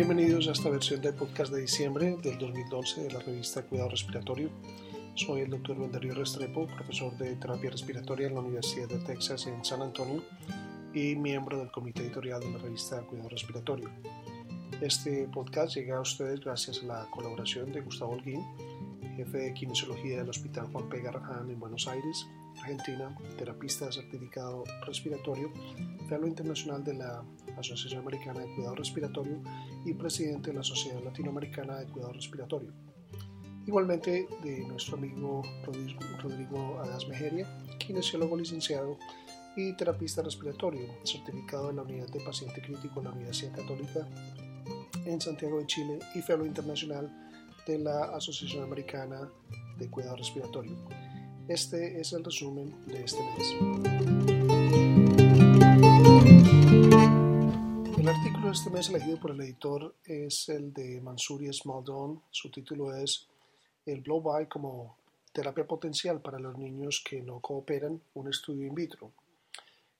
Bienvenidos a esta versión del podcast de diciembre del 2012 de la revista Cuidado Respiratorio. Soy el doctor Wenderio Restrepo, profesor de terapia respiratoria en la Universidad de Texas en San Antonio y miembro del comité editorial de la revista Cuidado Respiratorio. Este podcast llega a ustedes gracias a la colaboración de Gustavo Holguín, jefe de kinesiología del Hospital Juan P. Garrahan en Buenos Aires, Argentina, terapista certificado respiratorio, fellow internacional de la Asociación Americana de Cuidado Respiratorio y presidente de la Sociedad Latinoamericana de Cuidado Respiratorio. Igualmente de nuestro amigo Rodrigo Adas Mejeria, kinesiólogo licenciado y terapista respiratorio, certificado en la unidad de paciente crítico en la Universidad Católica en Santiago de Chile y fellow internacional de la Asociación Americana de Cuidado Respiratorio. Este es el resumen de este mes. Este mes elegido por el editor es el de Mansuri Smaldon. Su título es El blow-by como terapia potencial para los niños que no cooperan, un estudio in vitro.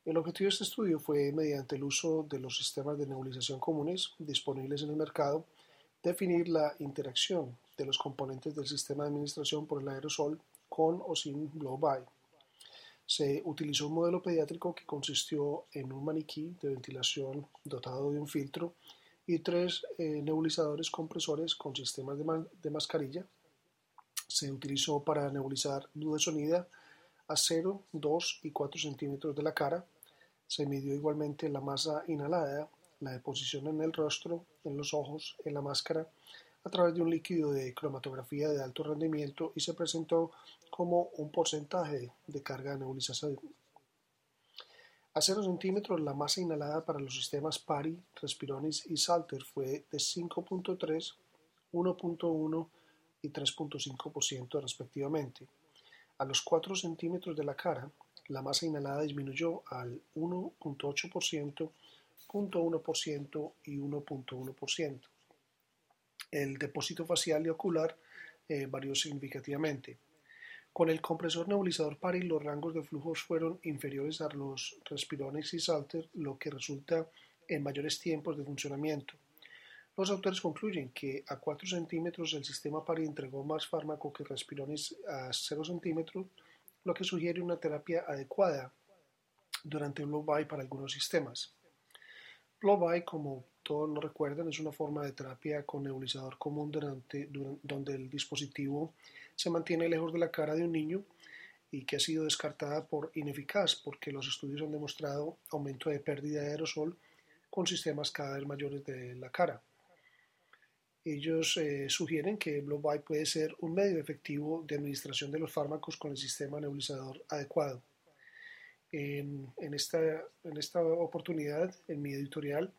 El objetivo de este estudio fue, mediante el uso de los sistemas de nebulización comunes disponibles en el mercado, definir la interacción de los componentes del sistema de administración por el aerosol con o sin blow-by. Se utilizó un modelo pediátrico que consistió en un maniquí de ventilación dotado de un filtro y tres eh, nebulizadores compresores con sistemas de, mascarilla. Se utilizó para nebulizar luz de sonido a 0, 2 y 4 centímetros de la cara. Se midió igualmente la masa inhalada, la deposición en el rostro, en los ojos, en la máscara, a través de un líquido de cromatografía de alto rendimiento y se presentó como un porcentaje de carga nebulizada. A 0 centímetros, la masa inhalada para los sistemas PARI, Respironis y Salter fue de 5.3, 1.1 y 3.5% respectivamente. A los 4 centímetros de la cara, la masa inhalada disminuyó al 1.8%, 0.1% y 1.1% el depósito facial y ocular eh, varió significativamente. Con el compresor nebulizador PARI los rangos de flujos fueron inferiores a los respirones y Salter, lo que resulta en mayores tiempos de funcionamiento. Los autores concluyen que a 4 centímetros el sistema PARI entregó más fármaco que respirones a 0 centímetros, lo que sugiere una terapia adecuada durante el blow-by para algunos sistemas. Blow-by, como todos lo recuerdan, es una forma de terapia con nebulizador común durante, donde el dispositivo se mantiene lejos de la cara de un niño y que ha sido descartada por ineficaz porque los estudios han demostrado aumento de pérdida de aerosol con sistemas cada vez mayores de la cara. Ellos eh, sugieren que Blow-by puede ser un medio efectivo de administración de los fármacos con el sistema nebulizador adecuado. En, esta, en esta oportunidad, en mi editorial,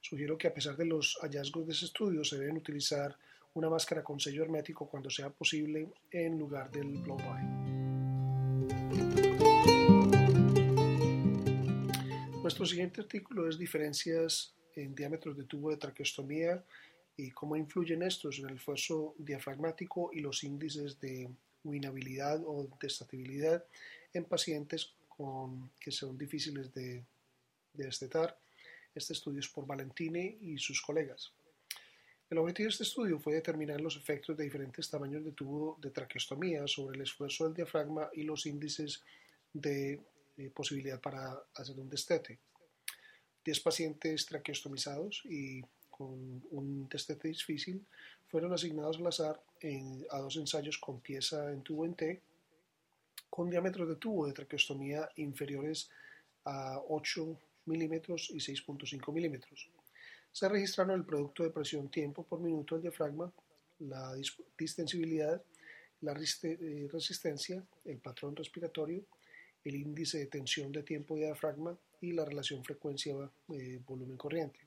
sugiero que a pesar de los hallazgos de ese estudio, se deben utilizar una máscara con sello hermético cuando sea posible en lugar del blow-by. Nuestro siguiente artículo es diferencias en diámetros de tubo de traqueostomía y cómo influyen estos en el esfuerzo diafragmático y los índices de winabilidad o destatibilidad en pacientes que son difíciles de, destetar. Este estudio es por Valentini y sus colegas. El objetivo de este estudio fue determinar los efectos de diferentes tamaños de tubo de traqueostomía sobre el esfuerzo del diafragma y los índices de posibilidad para hacer un destete. Diez pacientes traqueostomizados y con un destete difícil fueron asignados al azar a dos ensayos con pieza en tubo en T con diámetros de tubo de traqueostomía inferiores a 8 milímetros y 6.5 milímetros. Se registraron el producto de presión tiempo por minuto del diafragma, la distensibilidad, la eh, resistencia, el patrón respiratorio, el índice de tensión de tiempo de diafragma y la relación frecuencia-volumen eh, corriente.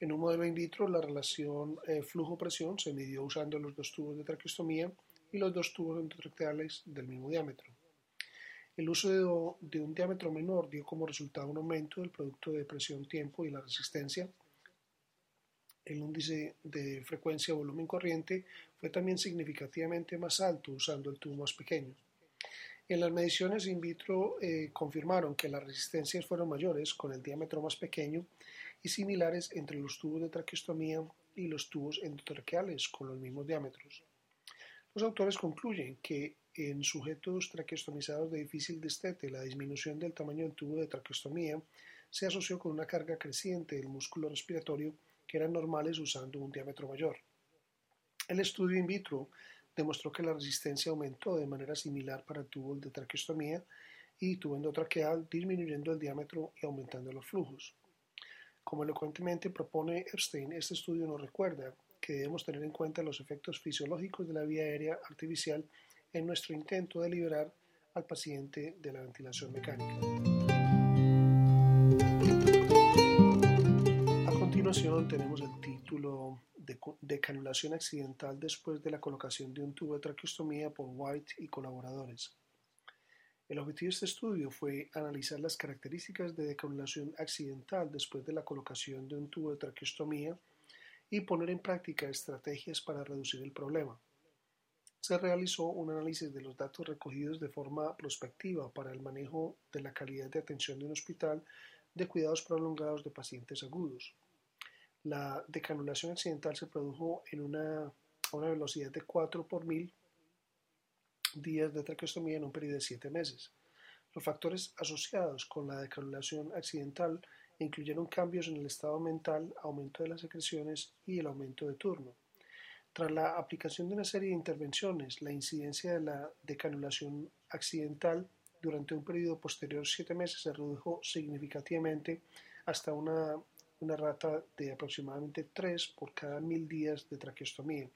En un modelo in vitro, la relación eh, flujo-presión se midió usando los dos tubos de traqueostomía y los dos tubos endotraqueales del mismo diámetro. El uso de, un diámetro menor dio como resultado un aumento del producto de presión-tiempo y la resistencia. El índice de frecuencia-volumen corriente fue también significativamente más alto usando el tubo más pequeño. En las mediciones in vitro eh, confirmaron que las resistencias fueron mayores con el diámetro más pequeño y similares entre los tubos de traqueostomía y los tubos endotraqueales con los mismos diámetros. Los autores concluyen que en sujetos traqueostomizados de difícil destete la disminución del tamaño del tubo de traqueostomía se asoció con una carga creciente del músculo respiratorio que eran normales usando un diámetro mayor. El estudio in vitro demostró que la resistencia aumentó de manera similar para tubos de traqueostomía y tubo endotraqueal, disminuyendo el diámetro y aumentando los flujos. Como elocuentemente propone Epstein, este estudio nos recuerda que debemos tener en cuenta los efectos fisiológicos de la vía aérea artificial en nuestro intento de liberar al paciente de la ventilación mecánica. A continuación tenemos el título de, canulación accidental después de la colocación de un tubo de traqueostomía por White y colaboradores. El objetivo de este estudio fue analizar las características de decanulación accidental después de la colocación de un tubo de traqueostomía y poner en práctica estrategias para reducir el problema. Se realizó un análisis de los datos recogidos de forma prospectiva para el manejo de la calidad de atención de un hospital de cuidados prolongados de pacientes agudos. La decanulación accidental se produjo en una, a una velocidad de 4 por mil días de traqueostomía en un periodo de 7 meses. Los factores asociados con la decanulación accidental incluyeron cambios en el estado mental, aumento de las secreciones y el aumento de turno. Tras la aplicación de una serie de intervenciones, la incidencia de la decanulación accidental durante un periodo posterior 7 meses se redujo significativamente hasta una una rata de aproximadamente 3 por cada mil días de traqueostomía.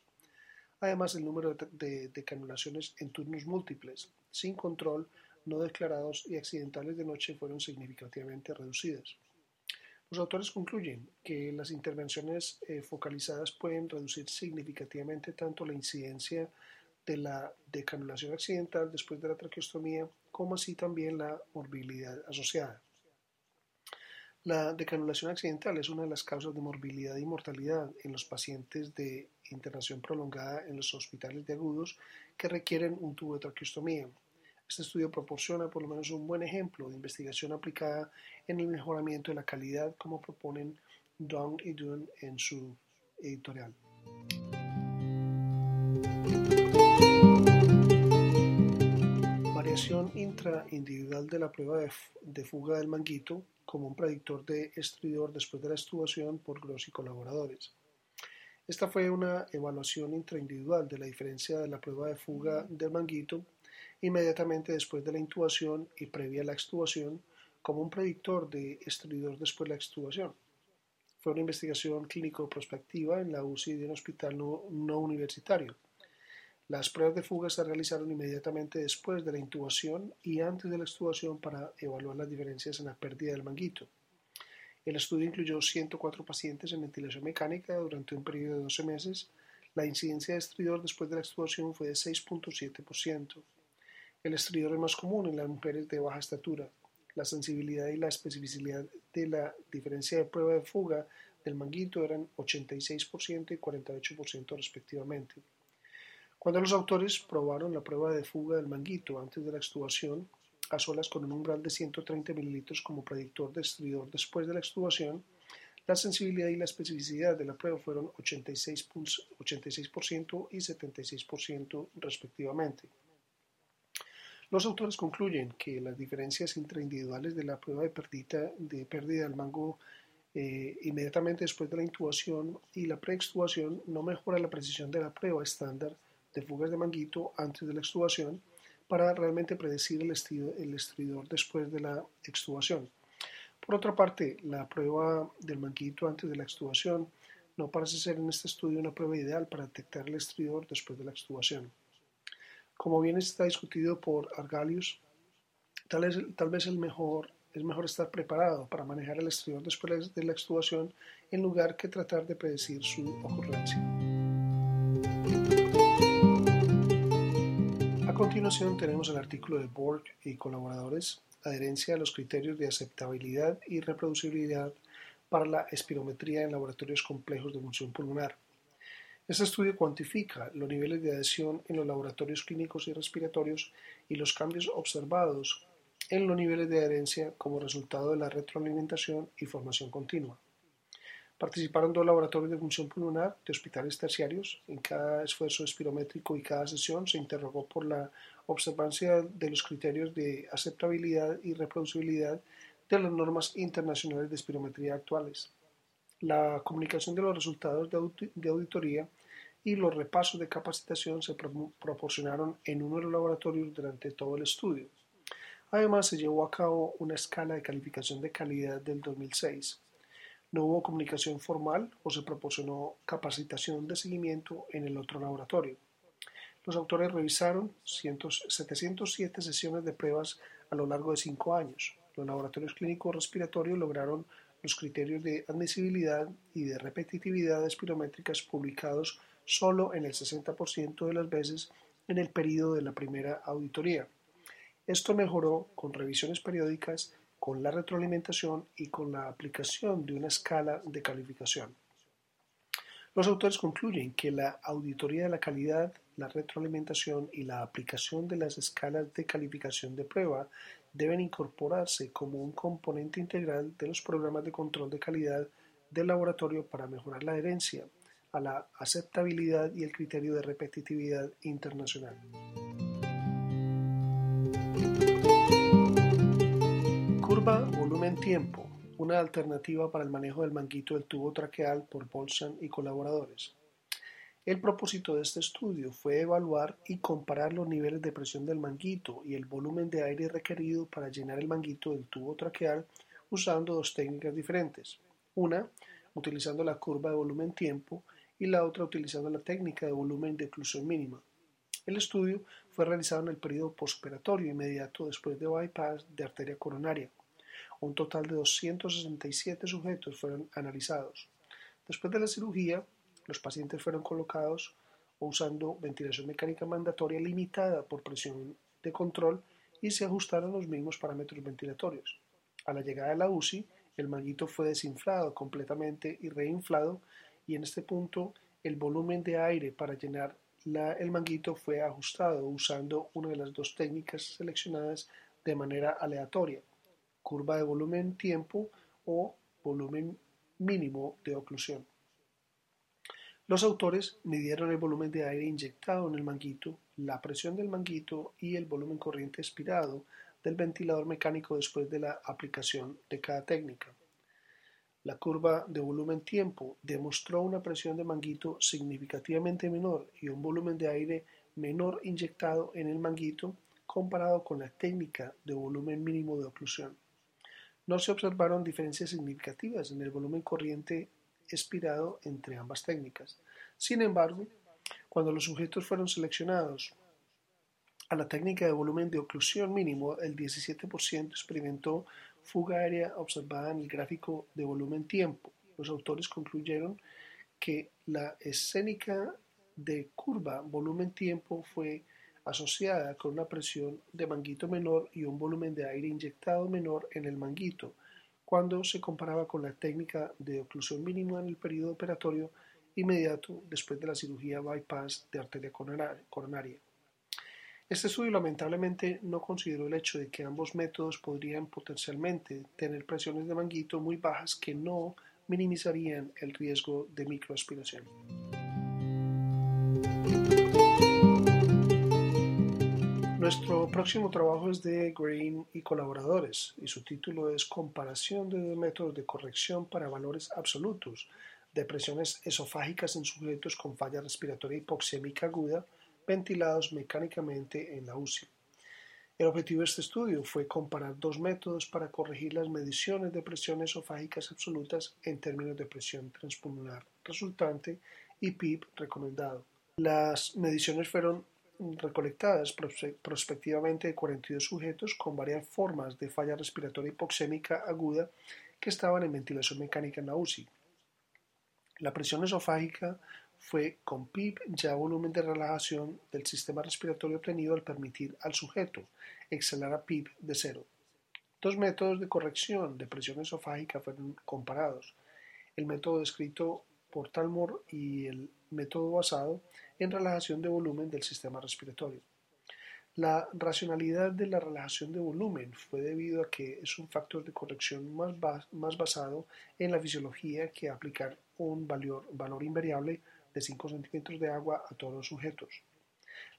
Además, el número de, de canulaciones en turnos múltiples, sin control, no declarados y accidentales de noche fueron significativamente reducidas. Los autores concluyen que las intervenciones eh, focalizadas pueden reducir significativamente tanto la incidencia de la decanulación accidental después de la traqueostomía como así también la morbilidad asociada. La decanulación accidental es una de las causas de morbilidad y mortalidad en los pacientes de internación prolongada en los hospitales de agudos que requieren un tubo de traqueostomía. Este estudio proporciona por lo menos un buen ejemplo de investigación aplicada en el mejoramiento de la calidad, como proponen Dong y Dun en su editorial. Variación intraindividual de la prueba de fuga del manguito como un predictor de estridor después de la extubación por Gross y colaboradores. Esta fue una evaluación intraindividual de la diferencia de la prueba de fuga del manguito inmediatamente después de la intubación y previa a la extubación como un predictor de estridor después de la extubación. Fue una investigación clínico prospectiva en la UCI de un hospital no universitario. Las pruebas de fuga se realizaron inmediatamente después de la intubación y antes de la extubación para evaluar las diferencias en la pérdida del manguito. El estudio incluyó 104 pacientes en ventilación mecánica durante un periodo de 12 meses. La incidencia de estridor después de la extubación fue de 6.7%. El estridor es más común en las mujeres de baja estatura. La sensibilidad y la especificidad de la diferencia de prueba de fuga del manguito eran 86% y 48% respectivamente. Cuando los autores probaron la prueba de fuga del manguito antes de la extubación, a solas con un umbral de 130 mililitros como predictor de estridor después de la extubación, la sensibilidad y la especificidad de la prueba fueron 86%, 86 y 76% respectivamente. Los autores concluyen que las diferencias intraindividuales de la prueba de pérdida, de pérdida del mango eh, inmediatamente después de la intubación y la preextubación no mejora la precisión de la prueba estándar de fugas de manguito antes de la extubación para realmente predecir el, estridor, después de la extubación. Por otra parte, la prueba del manguito antes de la extubación no parece ser en este estudio una prueba ideal para detectar el estridor después de la extubación. Como bien está discutido por Argalius, tal, tal vez el mejor, es mejor estar preparado para manejar el estridor después de la extubación en lugar que tratar de predecir su ocurrencia. A continuación tenemos el artículo de Borg y colaboradores, adherencia a los criterios de aceptabilidad y reproducibilidad para la espirometría en laboratorios complejos de función pulmonar. Este estudio cuantifica los niveles de adhesión en los laboratorios clínicos y respiratorios y los cambios observados en los niveles de adherencia como resultado de la retroalimentación y formación continua. Participaron dos laboratorios de función pulmonar de hospitales terciarios. En cada esfuerzo espirométrico y cada sesión se interrogó por la observancia de los criterios de aceptabilidad y reproducibilidad de las normas internacionales de espirometría actuales. La comunicación de los resultados de auditoría y los repasos de capacitación se proporcionaron en uno de los laboratorios durante todo el estudio. Además, se llevó a cabo una escala de calificación de calidad del 2006. No hubo comunicación formal o se proporcionó capacitación de seguimiento en el otro laboratorio. Los autores revisaron 707 sesiones de pruebas a lo largo de cinco años. Los laboratorios clínicos respiratorios lograron los criterios de admisibilidad y de repetitividad espirométricas publicados solo en el 60% de las veces en el periodo de la primera auditoría. Esto mejoró con revisiones periódicas, con la retroalimentación y con la aplicación de una escala de calificación. Los autores concluyen que la auditoría de la calidad, la retroalimentación y la aplicación de las escalas de calificación de prueba deben incorporarse como un componente integral de los programas de control de calidad del laboratorio para mejorar la adherencia a la aceptabilidad y el criterio de repetitividad internacional. Curva volumen-tiempo, una alternativa para el manejo del manguito del tubo traqueal por Bolsan y colaboradores. El propósito de este estudio fue evaluar y comparar los niveles de presión del manguito y el volumen de aire requerido para llenar el manguito del tubo traqueal usando dos técnicas diferentes. Una, utilizando la curva de volumen-tiempo y la otra utilizando la técnica de volumen de oclusión mínima. El estudio fue realizado en el periodo postoperatorio inmediato después de bypass de arteria coronaria. Un total de 267 sujetos fueron analizados. Después de la cirugía, los pacientes fueron colocados usando ventilación mecánica mandatoria limitada por presión de control y se ajustaron los mismos parámetros ventilatorios. A la llegada de la UCI, el manguito fue desinflado completamente y reinflado y en este punto el volumen de aire para llenar el manguito fue ajustado usando una de las dos técnicas seleccionadas de manera aleatoria, curva de volumen tiempo o volumen mínimo de oclusión. Los autores midieron el volumen de aire inyectado en el manguito, la presión del manguito y el volumen corriente expirado del ventilador mecánico después de la aplicación de cada técnica. La curva de volumen-tiempo demostró una presión de manguito significativamente menor y un volumen de aire menor inyectado en el manguito comparado con la técnica de volumen mínimo de oclusión. No se observaron diferencias significativas en el volumen corriente expirado entre ambas técnicas. Sin embargo, cuando los sujetos fueron seleccionados a la técnica de volumen de oclusión mínimo, el 17% experimentó fuga aérea observada en el gráfico de volumen-tiempo. Los autores concluyeron que la escénica de curva volumen-tiempo fue asociada con una presión de manguito menor y un volumen de aire inyectado menor en el manguito, cuando se comparaba con la técnica de oclusión mínima en el periodo operatorio inmediato después de la cirugía bypass de arteria coronaria. Este estudio lamentablemente no consideró el hecho de que ambos métodos podrían potencialmente tener presiones de manguito muy bajas que no minimizarían el riesgo de microaspiración. Nuestro próximo trabajo es de Green y colaboradores y su título es Comparación de dos métodos de corrección para valores absolutos de presiones esofágicas en sujetos con falla respiratoria hipoxémica aguda ventilados mecánicamente en la UCI. El objetivo de este estudio fue comparar dos métodos para corregir las mediciones de presiones esofágicas absolutas en términos de presión transpulmonar resultante y PIB recomendado. Las mediciones fueron recolectadas prospectivamente de 42 sujetos con varias formas de falla respiratoria hipoxémica aguda que estaban en ventilación mecánica en la UCI. La presión esofágica fue con PIB ya volumen de relajación del sistema respiratorio obtenido al permitir al sujeto exhalar a PIB de cero. Dos métodos de corrección de presión esofágica fueron comparados. El método descrito por Talmor y el método basado en relajación de volumen del sistema respiratorio. La racionalidad de la relajación de volumen fue debido a que es un factor de corrección más, más basado en la fisiología que aplicar un valor, valor invariable de 5 centímetros de agua a todos los sujetos.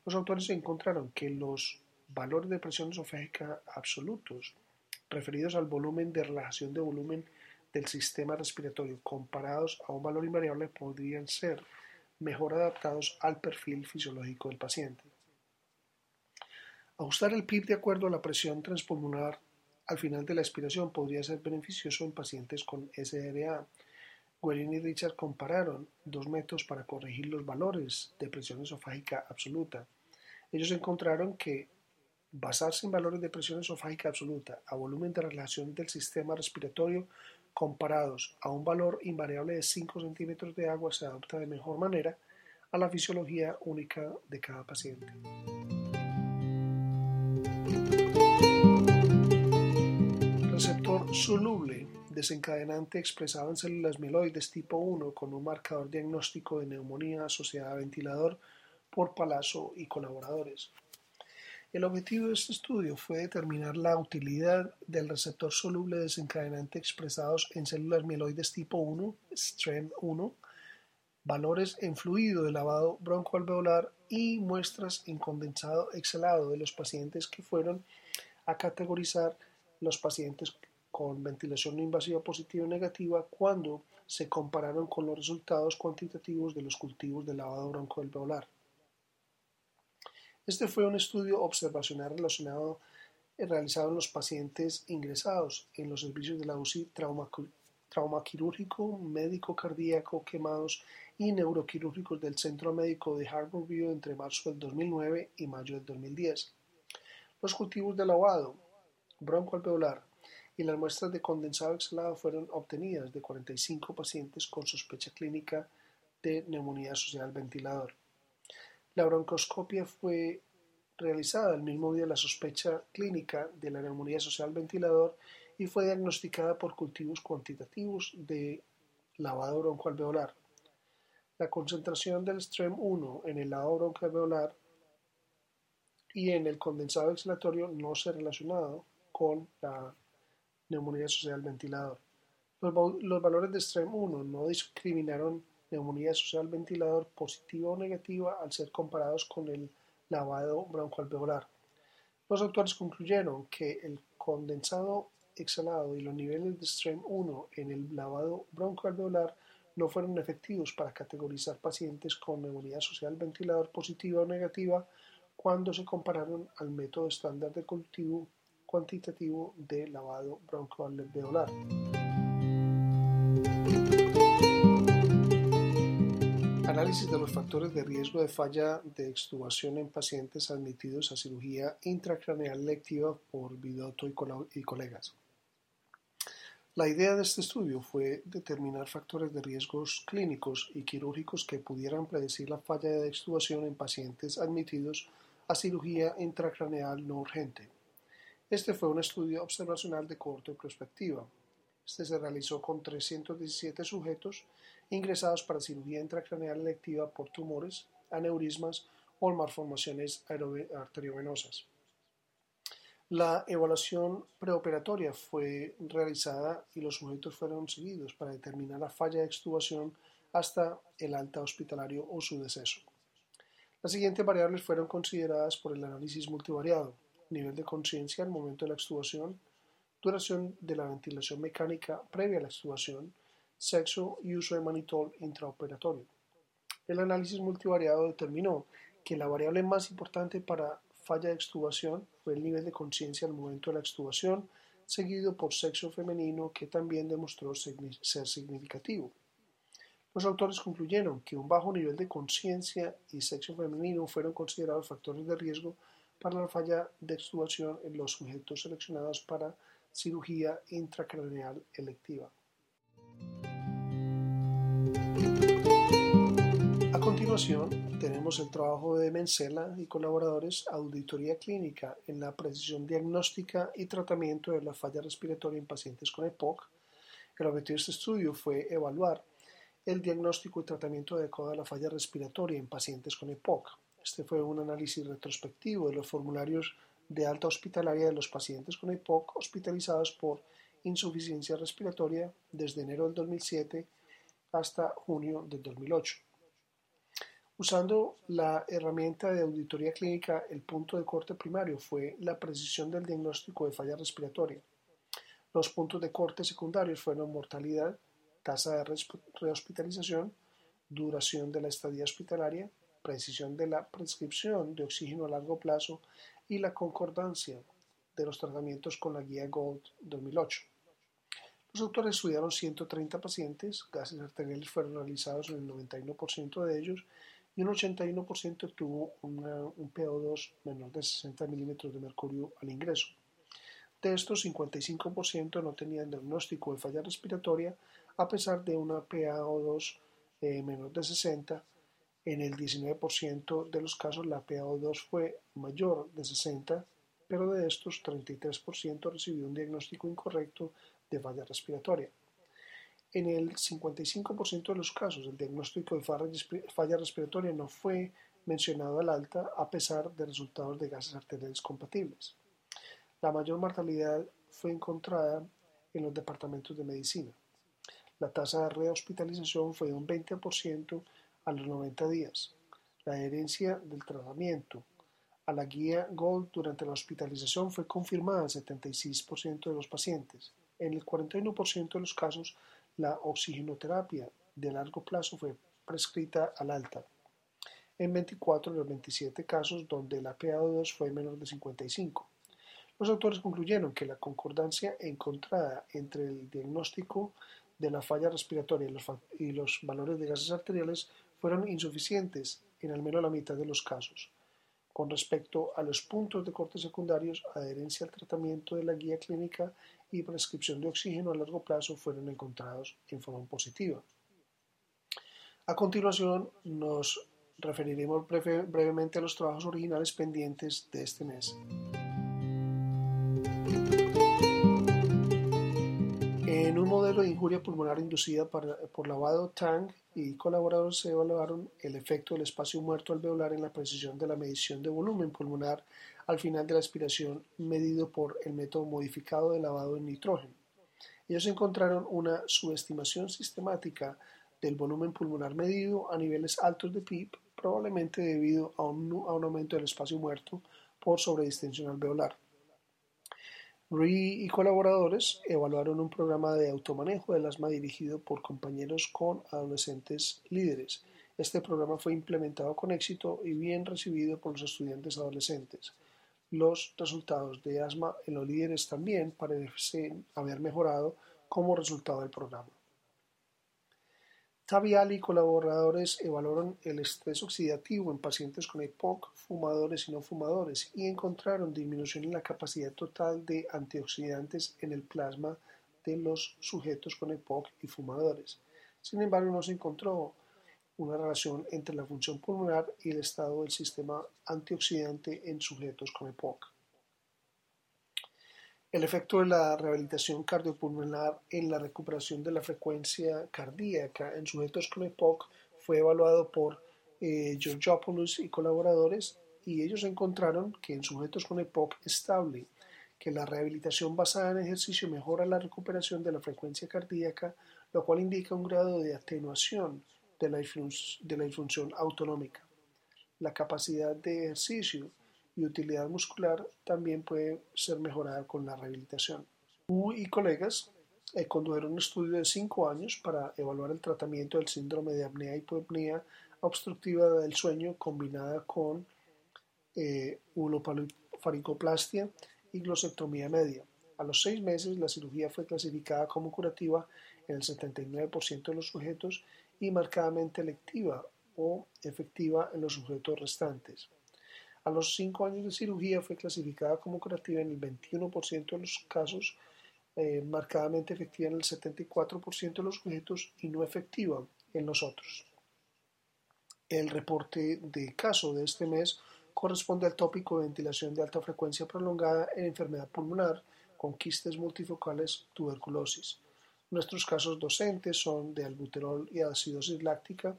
Los autores encontraron que los valores de presión esofágica absolutos referidos al volumen de relajación de volumen del sistema respiratorio comparados a un valor invariable podrían ser mejor adaptados al perfil fisiológico del paciente. Ajustar el PIB de acuerdo a la presión transpulmonar al final de la expiración podría ser beneficioso en pacientes con SRA. Guerin y Richard compararon dos métodos para corregir los valores de presión esofágica absoluta. Ellos encontraron que basarse en valores de presión esofágica absoluta a volumen de relajación del sistema respiratorio comparados a un valor invariable de 5 centímetros de agua se adapta de mejor manera a la fisiología única de cada paciente. Receptor soluble desencadenante expresado en células mieloides tipo 1 con un marcador diagnóstico de neumonía asociada a ventilador por Palazzo y colaboradores. El objetivo de este estudio fue determinar la utilidad del receptor soluble desencadenante expresados en células mieloides tipo 1, STREM1, valores en fluido de lavado broncoalveolar y muestras en condensado exhalado de los pacientes que fueron a categorizar los pacientes con ventilación no invasiva positiva o negativa cuando se compararon con los resultados cuantitativos de los cultivos de lavado broncoalveolar. Este fue un estudio observacional relacionado eh, realizado en los pacientes ingresados en los servicios de la UCI trauma, trauma quirúrgico, médico cardíaco, quemados y neuroquirúrgicos del Centro Médico de Harborview entre marzo del 2009 y mayo del 2010. Los cultivos de lavado broncoalveolar y las muestras de condensado exhalado fueron obtenidas de 45 pacientes con sospecha clínica de neumonía asociada al ventilador. La broncoscopia fue realizada el mismo día de la sospecha clínica de la neumonía social ventilador y fue diagnosticada por cultivos cuantitativos de lavado broncoalveolar. La concentración del STREM 1 en el lavado broncoalveolar y en el condensado exhalatorio no se relacionado con la neumonía social ventilador. Los, los valores de STREM 1 no discriminaron neumonía social ventilador positiva o negativa al ser comparados con el lavado broncoalveolar. Los autores concluyeron que el condensado exhalado y los niveles de STREM 1 en el lavado broncoalveolar no fueron efectivos para categorizar pacientes con neumonía social ventilador positiva o negativa cuando se compararon al método estándar de cultivo cuantitativo de lavado broncoalveolar. Análisis de los factores de riesgo de falla de extubación en pacientes admitidos a cirugía intracraneal lectiva por Vidotto y colegas. La idea de este estudio fue determinar factores de riesgos clínicos y quirúrgicos que pudieran predecir la falla de extubación en pacientes admitidos a cirugía intracraneal no urgente. Este fue un estudio observacional de corto perspectiva. Este se realizó con 317 sujetos ingresados para cirugía intracraneal electiva por tumores, aneurismas o malformaciones arteriovenosas. La evaluación preoperatoria fue realizada y los sujetos fueron seguidos para determinar la falla de extubación hasta el alta hospitalario o su deceso. Las siguientes variables fueron consideradas por el análisis multivariado: nivel de conciencia al momento de la extubación, duración de la ventilación mecánica previa a la extubación, sexo y uso de manitol intraoperatorio. El análisis multivariado determinó que la variable más importante para falla de extubación fue el nivel de conciencia al momento de la extubación, seguido por sexo femenino que también demostró ser significativo. Los autores concluyeron que un bajo nivel de conciencia y sexo femenino fueron considerados factores de riesgo para la falla de extubación en los sujetos seleccionados para cirugía intracraneal electiva. A continuación, tenemos el trabajo de Mencela y colaboradores Auditoría Clínica en la precisión diagnóstica y tratamiento de la falla respiratoria en pacientes con EPOC. El objetivo de este estudio fue evaluar el diagnóstico y tratamiento adecuado de la falla respiratoria en pacientes con EPOC. Este fue un análisis retrospectivo de los formularios de alta hospitalaria de los pacientes con EPOC hospitalizados por insuficiencia respiratoria desde enero del 2007 hasta junio del 2008. Usando la herramienta de auditoría clínica, el punto de corte primario fue la precisión del diagnóstico de falla respiratoria. Los puntos de corte secundarios fueron mortalidad, tasa de rehospitalización, duración de la estadía hospitalaria, precisión de la prescripción de oxígeno a largo plazo y la concordancia de los tratamientos con la guía GOLD 2008. Los autores estudiaron 130 pacientes, gases arteriales fueron analizados en el 91% de ellos y un 81% tuvo un PO2 menor de 60 milímetros de mercurio al ingreso. De estos, 55% no tenían diagnóstico de falla respiratoria a pesar de una PaO2 eh, menor de 60. En el 19% de los casos la PaO2 fue mayor de 60, pero de estos 33% recibió un diagnóstico incorrecto de falla respiratoria. En el 55% de los casos, el diagnóstico de falla respiratoria no fue mencionado al alta a pesar de resultados de gases arteriales compatibles. La mayor mortalidad fue encontrada en los departamentos de medicina. La tasa de rehospitalización fue de un 20% a los 90 días. La adherencia del tratamiento a la guía GOLD durante la hospitalización fue confirmada en 76% de los pacientes. En el 41% de los casos, la oxigenoterapia de largo plazo fue prescrita al alta. En 24 de los 27 casos donde la PaO2 fue menor de 55. Los autores concluyeron que la concordancia encontrada entre el diagnóstico de la falla respiratoria y los, valores de gases arteriales fueron insuficientes en al menos la mitad de los casos. Con respecto a los puntos de corte secundarios, adherencia al tratamiento de la guía clínica y prescripción de oxígeno a largo plazo fueron encontrados en forma positiva. A continuación, nos referiremos brevemente a los trabajos originales pendientes de este mes. Modelo de injuria pulmonar inducida por lavado Tang y colaboradores se evaluaron el efecto del espacio muerto alveolar en la precisión de la medición de volumen pulmonar al final de la aspiración medido por el método modificado de lavado en nitrógeno. Ellos encontraron una subestimación sistemática del volumen pulmonar medido a niveles altos de PIB, probablemente debido a un, a un aumento del espacio muerto por sobredistensión alveolar. Ree y colaboradores evaluaron un programa de automanejo del asma dirigido por compañeros con adolescentes líderes. Este programa fue implementado con éxito y bien recibido por los estudiantes adolescentes. Los resultados de asma en los líderes también parecen haber mejorado como resultado del programa. Tavial y colaboradores evaluaron el estrés oxidativo en pacientes con EPOC, fumadores y no fumadores, y encontraron disminución en la capacidad total de antioxidantes en el plasma de los sujetos con EPOC y fumadores. Sin embargo, no se encontró una relación entre la función pulmonar y el estado del sistema antioxidante en sujetos con EPOC. El efecto de la rehabilitación cardiopulmonar en la recuperación de la frecuencia cardíaca en sujetos con EPOC fue evaluado por eh, y colaboradores y ellos encontraron que en sujetos con EPOC estable, que la rehabilitación basada en ejercicio mejora la recuperación de la frecuencia cardíaca, lo cual indica un grado de atenuación de la, de la disfunción autonómica. La capacidad de ejercicio y utilidad muscular también puede ser mejorada con la rehabilitación. U y colegas eh, condujeron un estudio de cinco años para evaluar el tratamiento del síndrome de apnea hipopnea obstructiva del sueño combinada con eh, y glosectomía media. A los seis meses, la cirugía fue clasificada como curativa en el 79% de los sujetos y marcadamente electiva o efectiva en los sujetos restantes. A los cinco años de cirugía fue clasificada como curativa en el 21% de los casos, eh, marcadamente efectiva en el 74% de los sujetos y no efectiva en los otros. El reporte de caso de este mes corresponde al tópico de ventilación de alta frecuencia prolongada en enfermedad pulmonar con quistes multifocales tuberculosis. Nuestros casos docentes son de albuterol y acidosis láctica,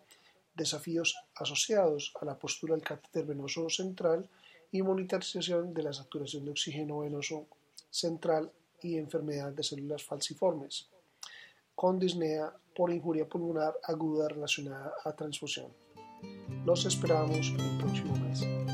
desafíos asociados a la postura del catéter venoso central y monitorización de la saturación de oxígeno venoso central y enfermedad de células falciformes, con disnea por injuria pulmonar aguda relacionada a transfusión. Los esperamos el próximo mes.